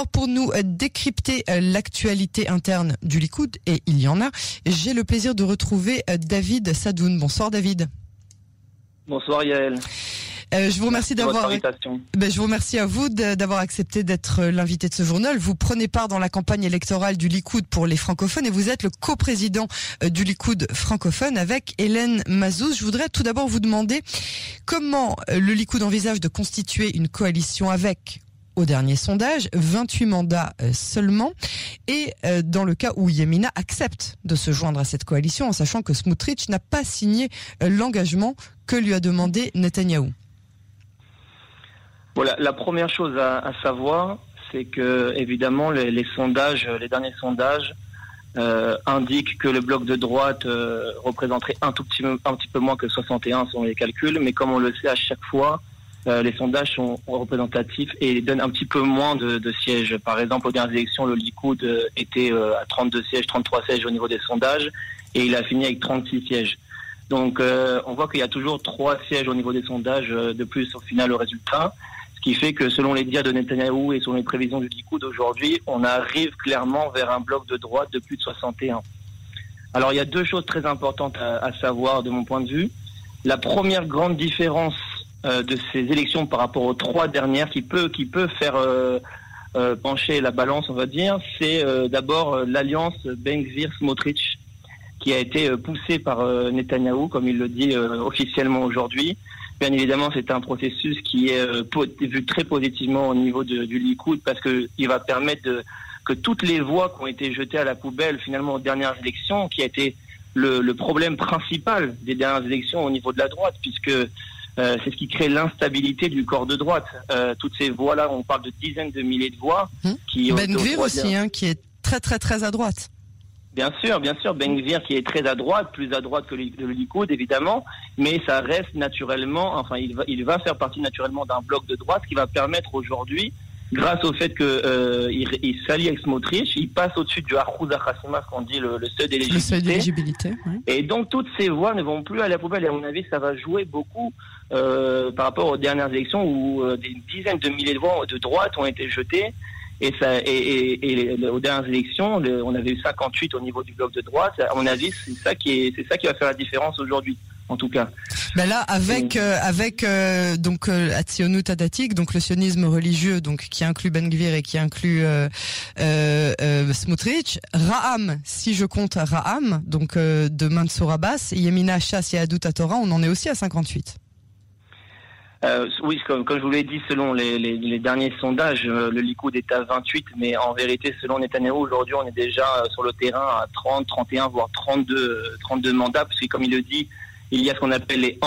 Alors pour nous euh, décrypter euh, l'actualité interne du Likoud, et il y en a, j'ai le plaisir de retrouver euh, David Sadoun. Bonsoir David. Bonsoir Yael. Euh, je vous remercie d'avoir. Ben, je vous remercie à vous d'avoir accepté d'être l'invité de ce journal. Vous prenez part dans la campagne électorale du Likoud pour les francophones et vous êtes le coprésident du Likoud francophone avec Hélène Mazouz. Je voudrais tout d'abord vous demander comment le Likoud envisage de constituer une coalition avec au dernier sondage, 28 mandats seulement, et dans le cas où Yemina accepte de se joindre à cette coalition, en sachant que Smutrich n'a pas signé l'engagement que lui a demandé Netanyahou. Voilà, la première chose à, savoir, c'est que évidemment les, sondages, les derniers sondages euh, indiquent que le bloc de droite euh, représenterait un tout un petit peu moins que 61 selon les calculs, mais comme on le sait à chaque fois, euh, les sondages sont représentatifs et donnent un petit peu moins de, sièges. Par exemple, aux dernières élections, le Likoud était à 32 sièges, 33 sièges au niveau des sondages, et il a fini avec 36 sièges. Donc on voit qu'il y a toujours trois sièges au niveau des sondages de plus au final au résultat. Ce qui fait que selon les dires de Netanyahou et selon les prévisions du Likoud d'aujourd'hui, on arrive clairement vers un bloc de droite de plus de 61. Alors il y a deux choses très importantes à, savoir de mon point de vue. La première grande différence euh, de ces élections par rapport aux trois dernières qui peut, qui peut faire euh, euh, pencher la balance, on va dire, c'est d'abord l'alliance Ben-Gvir-Smotrich qui a été poussée par Netanyahou, comme il le dit officiellement aujourd'hui, Bien évidemment, c'est un processus qui est euh, vu très positivement au niveau du Likoud parce qu'il va permettre que toutes les voix qui ont été jetées à la poubelle finalement aux dernières élections, qui a été le problème principal des dernières élections au niveau de la droite, puisque euh, c'est ce qui crée l'instabilité du corps de droite. Euh, toutes ces voix-là, on parle de dizaines de milliers de voix. Hum. Qui ben aussi, hein, qui est très très très à droite. Bien sûr, bien sûr, Bengvir qui est très à droite, plus à droite que le, Likoud évidemment, mais ça reste naturellement, enfin il va, il va faire partie naturellement d'un bloc de droite qui va permettre aujourd'hui, grâce au fait qu'il euh, il s'allie avec Smotrich, il passe au-dessus du Harouz Hassima, ce qu'on dit le, seuil d'éligibilité. Et donc toutes ces voix ne vont plus à la poubelle et à mon avis ça va jouer beaucoup euh, par rapport aux dernières élections où euh, des dizaines de milliers de voix de droite ont été jetées. Et, ça, et, et, aux dernières élections, on avait eu 58 au niveau du bloc de droite. À mon avis, c'est ça qui est, c'est ça qui va faire la différence aujourd'hui, en tout cas. Ben là, avec euh, avec euh, donc euh, Tadatik, donc le sionisme religieux, donc qui inclut Ben Gvir et qui inclut euh, euh, Smotrich, Raham, si je compte Raham, donc de Mansour Abbas, Yemina Chass et Adou Torah, on en est aussi à 58. Euh, oui, comme, comme, je vous l'ai dit, selon les, les, les derniers sondages, euh, le Likoud est à 28, mais en vérité, selon Netanyahu, aujourd'hui, on est déjà euh, sur le terrain à 30, 31, voire 32, 32 mandats, parce que comme il le dit, il y a ce qu'on appelle les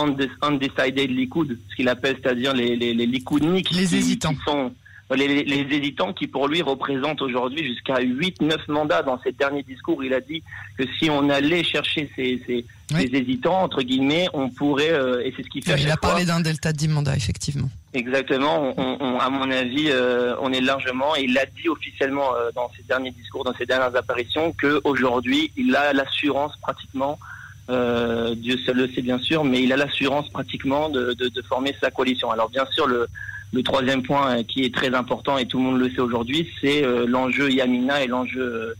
undecided Likoud, ce qu'il appelle, c'est-à-dire les, les, les Likoudniks. Les hésitants. sont, les, les, hésitants qui pour lui représentent aujourd'hui jusqu'à 8-9 mandats. Dans ses derniers discours, il a dit que si on allait chercher ces, ces, hésitants, entre guillemets, on pourrait, euh, et c'est ce qui fait... il a parlé d'un delta de 10 mandats, effectivement. Exactement, on, à mon avis, euh, on est largement, et il l'a dit officiellement euh, dans ses derniers discours, dans ses dernières apparitions, qu'aujourd'hui, il a l'assurance pratiquement Dieu seul le sait bien sûr, mais il a l'assurance pratiquement de, de, de, former sa coalition. Alors bien sûr, le, le troisième point euh, qui est très important et tout le monde le sait aujourd'hui, c'est euh, l'enjeu Yamina et l'enjeu euh,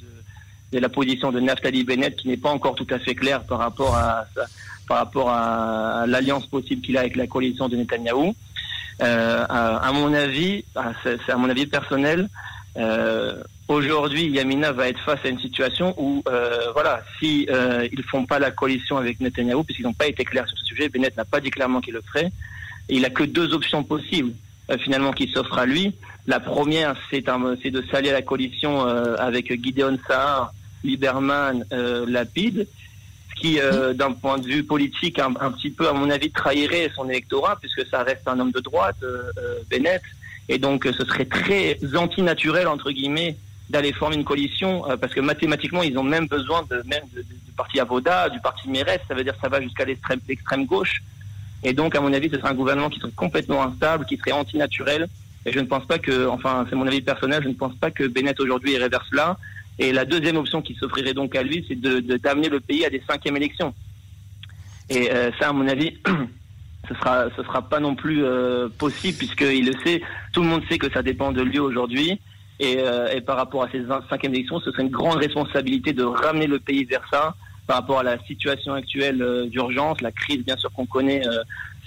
de, la position de Naftali Bennett qui n'est pas encore tout à fait clair par rapport à par rapport à, l'alliance possible qu'il a avec la coalition de Netanyahou. à, mon avis, c'est à mon avis personnel, aujourd'hui Yamina va être face à une situation où voilà, si ils font pas la coalition avec Netanyahou puisqu'ils n'ont pas été clairs sur ce sujet, Bennett n'a pas dit clairement qu'il le ferait. il a que deux options possibles. Euh, finalement qui s'offre à lui. La première, c'est de s'allier à la coalition euh, avec Gideon Sahar, Lieberman, euh, Lapide, ce qui, d'un point de vue politique, un, petit peu, à mon avis, trahirait son électorat, puisque ça reste un homme de droite, Bennett, et donc ce serait très antinaturel, entre guillemets, d'aller former une coalition, parce que mathématiquement, ils ont même besoin de, même du parti Avoda, du parti Mérès, ça veut dire que ça va jusqu'à l'extrême gauche. Et donc, à mon avis, ce serait un gouvernement qui serait complètement instable, qui serait antinaturel. Et je ne pense pas que, enfin, c'est mon avis personnel, je ne pense pas que Bennett aujourd'hui réverse là. Et la deuxième option qui s'offrirait donc à lui, c'est de d'amener le pays à des cinquièmes élections. Et euh, ça, à mon avis, ce sera ce sera pas non plus euh, possible puisqu'il le sait, tout le monde sait que ça dépend de lui aujourd'hui. Et, par rapport à ces cinquièmes élections, ce serait une grande responsabilité de ramener le pays vers ça par rapport à la situation actuelle d'urgence, la crise bien sûr qu'on connaît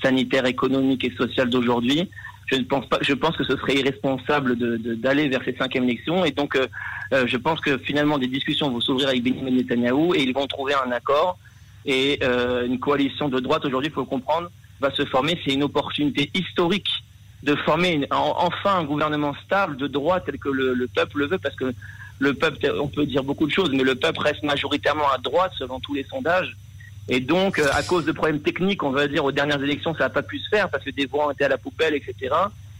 sanitaire, économique et sociale d'aujourd'hui je ne pense pas. Je pense que ce serait irresponsable d'aller vers ces cinquièmes élections. Et donc, euh, euh, je pense que finalement, des discussions vont s'ouvrir avec Benjamin Netanyahu et ils vont trouver un accord. Et euh, une coalition de droite aujourd'hui, il faut comprendre, va se former. C'est une opportunité historique de former enfin un gouvernement stable de droite tel que le, le, peuple le veut, parce que le peuple, on peut dire beaucoup de choses, mais le peuple reste majoritairement à droite selon tous les sondages. Et donc, euh, à cause de problèmes techniques, on va dire, aux dernières élections, ça n'a pas pu se faire parce que des voix ont été à la poubelle, etc.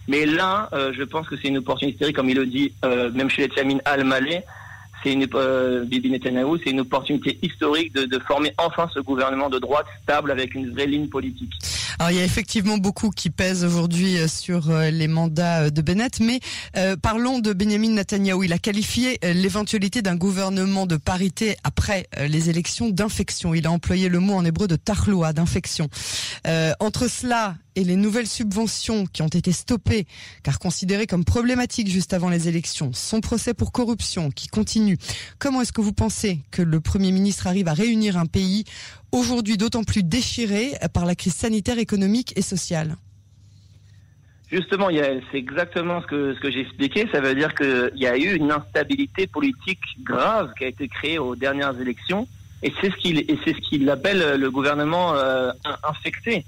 Mais là, euh, je pense que c'est une opportunité, comme il le dit, euh, même chez les Tchamines Al-Malé, c'est une, Bibi Netanyahu, c'est une opportunité historique de, former enfin ce gouvernement de droite stable avec une vraie ligne politique. Alors il y a effectivement beaucoup qui pèsent aujourd'hui euh, sur euh, les mandats euh, de Bennett, mais parlons de Benjamin Netanyahu. Il a qualifié l'éventualité d'un gouvernement de parité après les élections d'infection. Il a employé le mot en hébreu de tarloa, d'infection. entre cela et les nouvelles subventions qui ont été stoppées car considérées comme problématiques juste avant les élections, son procès pour corruption qui continue. Comment est-ce que vous pensez que le Premier ministre arrive à réunir un pays aujourd'hui d'autant plus déchiré par la crise sanitaire, économique et sociale? Justement, c'est exactement ce que, ce j'ai expliqué. Ça veut dire qu'il y a eu une instabilité politique grave qui a été créée aux dernières élections. Et c'est ce qu'il ce appelle le gouvernement euh, infecté.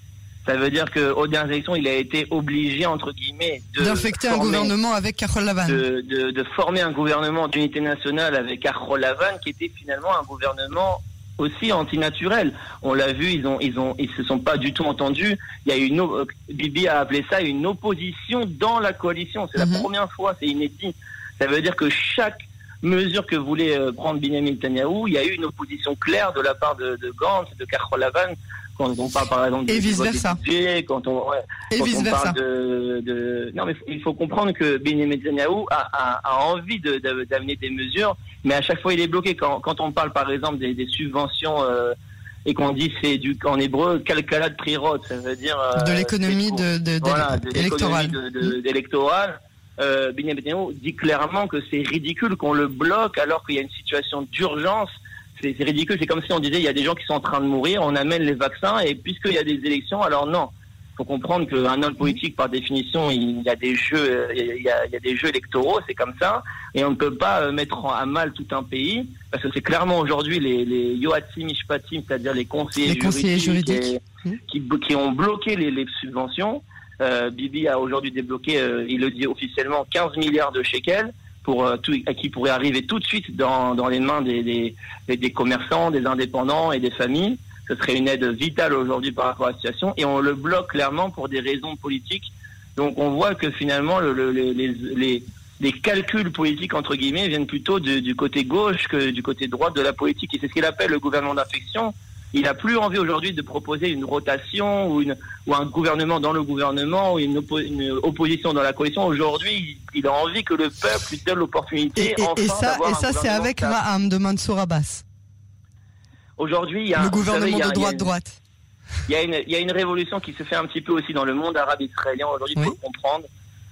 Ça veut dire qu'aux dernières élections, il a été obligé, entre guillemets, d'infecter un gouvernement avec Carole Lavan. De, de, de, former un gouvernement d'unité nationale avec Carole Lavan, qui était finalement un gouvernement aussi antinaturel. On l'a vu, ils ont, ils ont, ils se sont pas du tout entendus. Il y a une, euh, Bibi a appelé ça une opposition dans la coalition. C'est la mhm. première fois, c'est inédit. Ça veut dire que chaque mesure que voulait euh, prendre Benjamin Netanyahu, il y a eu une opposition claire de la part de, de Gantz, de Carole Lavan, quand on parle par exemple de et vice versa. quand on, et vice versa. de, de, non mais il faut comprendre que Benjamin Netanyahu a, a, a envie d'amener de, des mesures, mais à chaque fois il est bloqué. Quand, quand on parle par exemple des, des subventions euh, et qu'on dit c'est du en hébreu calcala de prirot, ça veut dire euh, de l'économie de, de, voilà, électorale. d'électorale. Euh, Benjamin Netanyahu dit clairement que c'est ridicule qu'on le bloque alors qu'il y a une situation d'urgence c'est ridicule. C'est comme si on disait il y a des gens qui sont en train de mourir, on amène les vaccins et puisqu'il y a des élections, alors non. Il faut comprendre qu'un homme politique, par définition, il y a des jeux, il y a, des jeux électoraux, c'est comme ça, et on ne peut pas euh, mettre à mal tout un pays parce que c'est clairement aujourd'hui les, les yoatim ishpatim, c'est-à-dire les conseillers, juridiques, Qui, qui, ont bloqué les, subventions. Euh, Bibi a aujourd'hui débloqué, euh, il le dit officiellement, 15 milliards de shekels euh, qui pourrait arriver tout de suite dans, dans les mains des, des, commerçants, des indépendants et des familles. Ce serait une aide vitale aujourd'hui par rapport à la situation et on le bloque clairement pour des raisons politiques. Donc on voit que finalement le, les, les, les, calculs politiques entre guillemets viennent plutôt du, du côté gauche que du côté droit de la politique et c'est ce qu'il appelle le gouvernement d'affection il n'a plus envie aujourd'hui de proposer une rotation ou, une, ou un gouvernement dans le gouvernement ou une, opposition dans la coalition. Aujourd'hui, il a envie que le peuple lui donne l'opportunité. Et, et, ça, et ça c'est avec Raham de Mansour Abbas. Aujourd'hui, il y a le gouvernement de droite-droite. Il y, a une, il y a une révolution qui se fait un petit peu aussi dans le monde arabe israélien aujourd'hui, il faut le comprendre.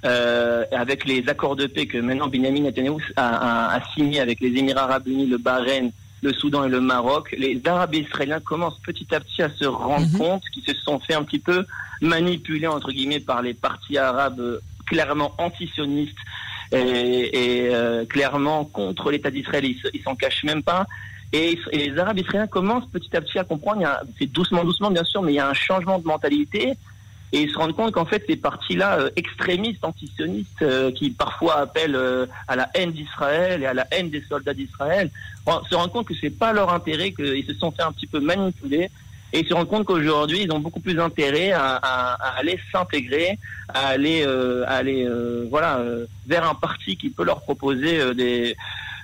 Euh, avec les accords de paix que maintenant Benjamin Netanyahu a, a, a signé avec les Émirats arabes unis, le Bahreïn, le Soudan et le Maroc, les Arabes israéliens commencent petit à petit à se rendre mhm. compte qu'ils se sont fait un petit peu manipuler entre guillemets par les partis arabes euh, clairement antisionistes et, et euh, clairement contre l'État d'Israël. Ils s'en cachent même pas. Et, et, les Arabes israéliens commencent petit à petit à comprendre. C'est doucement, doucement bien sûr, mais il y a un changement de mentalité et ils se rendent compte qu'en fait ces partis-là euh, extrémistes, antisionistes, euh, qui parfois appellent euh, à la haine d'Israël et à la haine des soldats d'Israël, se rendent compte que c'est pas leur intérêt, qu'ils se sont fait un petit peu manipuler, et ils se rendent compte qu'aujourd'hui ils ont beaucoup plus intérêt à, à, à aller s'intégrer, à aller, à aller, voilà, vers un parti qui peut leur proposer des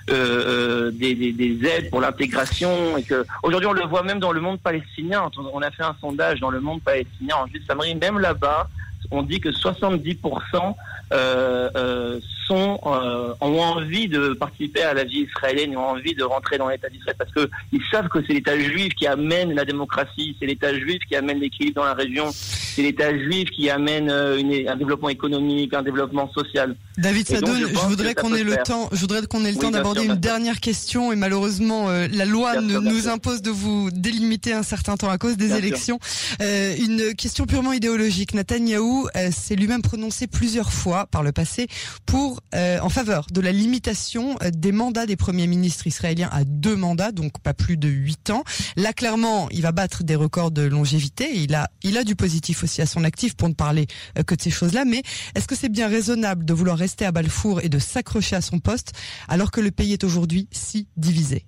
euh, euh, des, des, des, aides pour l'intégration et que aujourd'hui on le voit même dans le monde palestinien. On a fait un sondage dans le monde palestinien en juste Samri, même là-bas, on dit que 70% euh, euh, sont, euh, ont envie de participer à la vie israélienne, ont envie de rentrer dans l'État d'Israël parce qu'ils savent que c'est l'État juif qui amène la démocratie, c'est l'État juif qui amène l'équilibre dans la région, c'est l'État juif qui amène une, un développement économique, un développement social. David Sadoun, je, voudrais qu'on ait le temps, je voudrais qu'on ait le temps d'aborder une dernière question et malheureusement la loi nous impose de vous délimiter un certain temps à cause des élections. une question purement idéologique. Netanyahou s'est lui-même prononcé plusieurs fois par le passé pour euh, en faveur de la limitation euh, des mandats des premiers ministres israéliens à deux mandats, donc pas plus de huit ans. Là, clairement, il va battre des records de longévité. Il a, il a du positif aussi à son actif pour ne parler euh, que de ces choses-là. Mais est-ce que c'est bien raisonnable de vouloir rester à Balfour et de s'accrocher à son poste alors que le pays est aujourd'hui si divisé?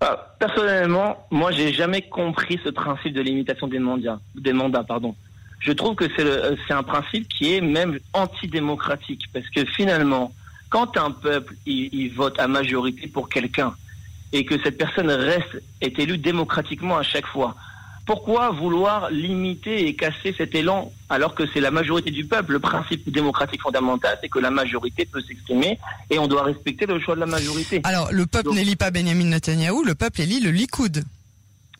Ah, Personnellement, moi, j'ai jamais compris ce principe de limitation des mandats. Des mandats, pardon je trouve que c'est un principe qui est même antidémocratique parce que finalement, quand un peuple il, vote à majorité pour quelqu'un et que cette personne reste est élue démocratiquement à chaque fois, pourquoi vouloir limiter et casser cet élan alors que c'est la majorité du peuple? Le principe démocratique fondamental, c'est que la majorité peut s'exprimer et on doit respecter le choix de la majorité. Alors, le peuple n'élit pas Benjamin Netanyahou, le peuple élit le Likoud.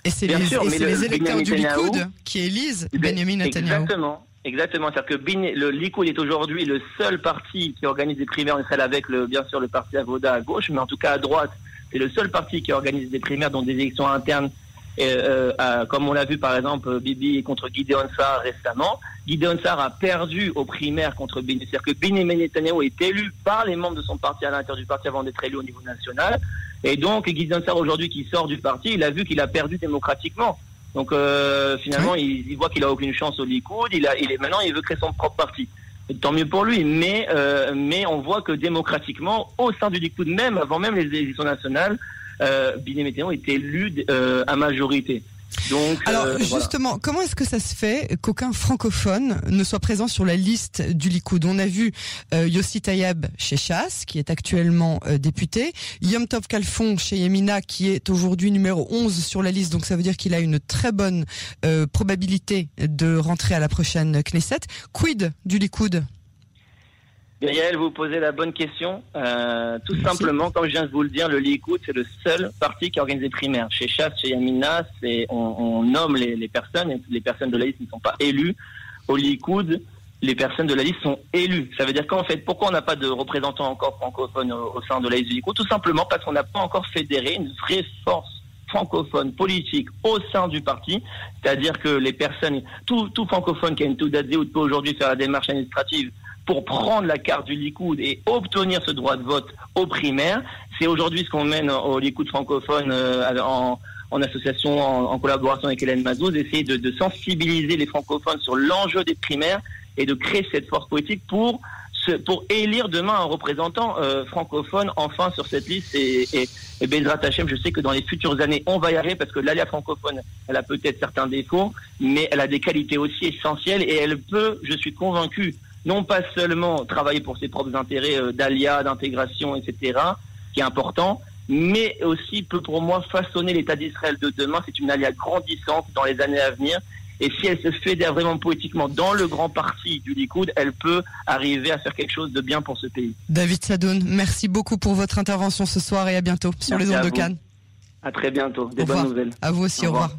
Et c'est les, les, électeurs du Likoud qui élisent Benjamin Netanyahu. Exactement. Exactement, c'est-à-dire que le Likoud est aujourd'hui le seul parti qui organise des primaires en Israël avec le, bien sûr le parti Avoda à gauche, mais en tout cas à droite, c'est le seul parti qui organise des primaires dans des élections internes, euh, comme on l'a vu par exemple Bibi contre Gideon Sar récemment. Gideon Sar a perdu aux primaires contre Benjamin, c'est-à-dire que Benjamin Netanyahu est élu par les membres de son parti à l'intérieur du parti avant d'être élu au niveau national. Et donc, Guy Sar aujourd'hui qui sort du parti, il a vu qu'il a perdu démocratiquement. Donc euh, finalement, il, voit qu'il a aucune chance au Likoud. Il a, il est maintenant, il veut créer son propre parti. tant mieux pour lui, mais euh, mais on voit que démocratiquement, au sein du Likoud même, avant même les élections nationales, euh, Biné Météo est élu euh, à majorité. Donc, Alors euh, justement, comment est-ce que ça se fait qu'aucun francophone ne soit présent sur la liste du Likoud? On a vu euh, Yossi Tayeb chez Chasse, qui est actuellement euh, député, Yom Tov Kalfon chez Yemina, qui est aujourd'hui numéro 11 sur la liste, donc ça veut dire qu'il a une très bonne euh, probabilité de rentrer à la prochaine Knesset. Quid du Likoud? Gaël, vous posez la bonne question. Euh, tout simplement, comme je viens de vous le dire, le Likoud, c'est le seul parti qui organise les primaires. Chez Chasse, chez Yamina, c'est, on, on, nomme les, les, personnes et les personnes de la liste ne sont pas élues. Au Likoud, les personnes de la liste sont élues. Ça veut dire qu'en fait, pourquoi on n'a pas de représentants encore francophones au, sein de la liste du Likoud Tout simplement parce qu'on n'a pas encore fédéré une vraie force francophone politique au sein du parti, c'est-à-dire que les personnes, tout, tout francophone qui a une Toudadze ou peut aujourd'hui faire la démarche administrative pour prendre la carte du Likoud et obtenir ce droit de vote aux primaires. C'est aujourd'hui ce qu'on mène au Likoud francophone euh, en, en, association, en, collaboration avec Hélène Mazouz, essayer de, de sensibiliser les francophones sur l'enjeu des primaires et de créer cette force politique pour pour élire demain un représentant euh, francophone enfin sur cette liste et, et, et Bezrat Hachem, je sais que dans les futures années, on va y arriver parce que l'alia francophone, elle a peut-être certains défauts, mais elle a des qualités aussi essentielles et elle peut, je suis convaincu, non pas seulement travailler pour ses propres intérêts euh, d'alia, d'intégration, etc., qui est important, mais aussi peut pour moi façonner l'État d'Israël de demain. C'est une alia grandissante dans les années à venir. Et si elle se fédère vraiment politiquement dans le grand parti du Likoud, elle peut arriver à faire quelque chose de bien pour ce pays. David Sadoun, merci beaucoup pour votre intervention ce soir et à bientôt sur les ondes de Cannes. À très bientôt. Des bonnes nouvelles. À vous aussi. Au revoir.